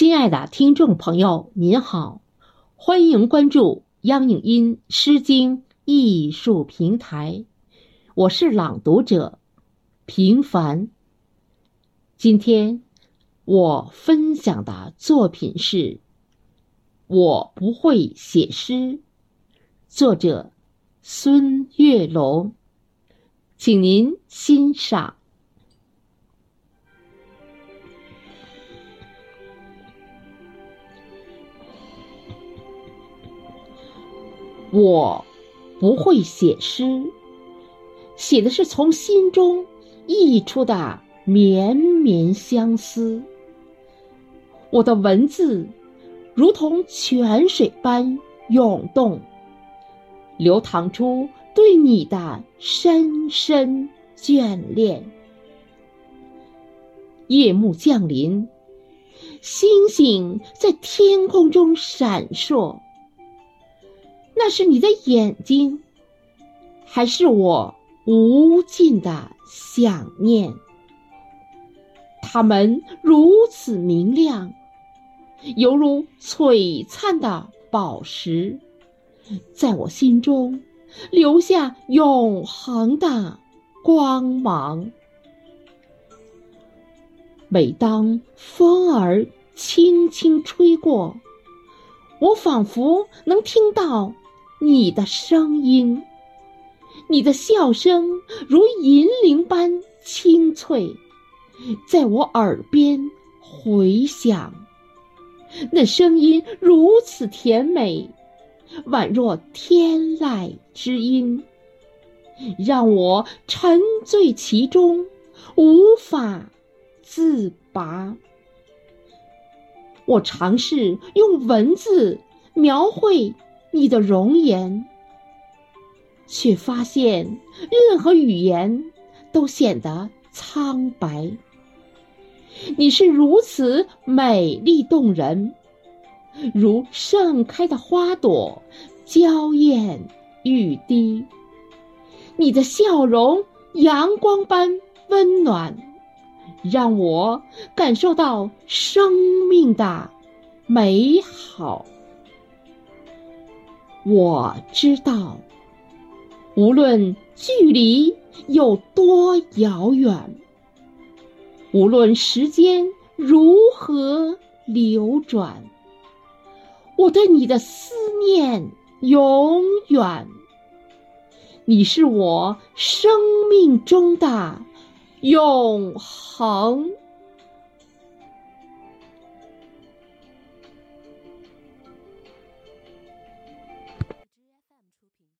亲爱的听众朋友，您好，欢迎关注央影音诗经艺术平台，我是朗读者平凡。今天我分享的作品是《我不会写诗》，作者孙月龙，请您欣赏。我不会写诗，写的是从心中溢出的绵绵相思。我的文字如同泉水般涌动，流淌出对你的深深眷恋。夜幕降临，星星在天空中闪烁。那是你的眼睛，还是我无尽的想念？它们如此明亮，犹如璀璨的宝石，在我心中留下永恒的光芒。每当风儿轻轻吹过，我仿佛能听到。你的声音，你的笑声如银铃般清脆，在我耳边回响。那声音如此甜美，宛若天籁之音，让我沉醉其中，无法自拔。我尝试用文字描绘。你的容颜，却发现任何语言都显得苍白。你是如此美丽动人，如盛开的花朵，娇艳欲滴。你的笑容阳光般温暖，让我感受到生命的美好。我知道，无论距离有多遥远，无论时间如何流转，我对你的思念永远。你是我生命中的永恒。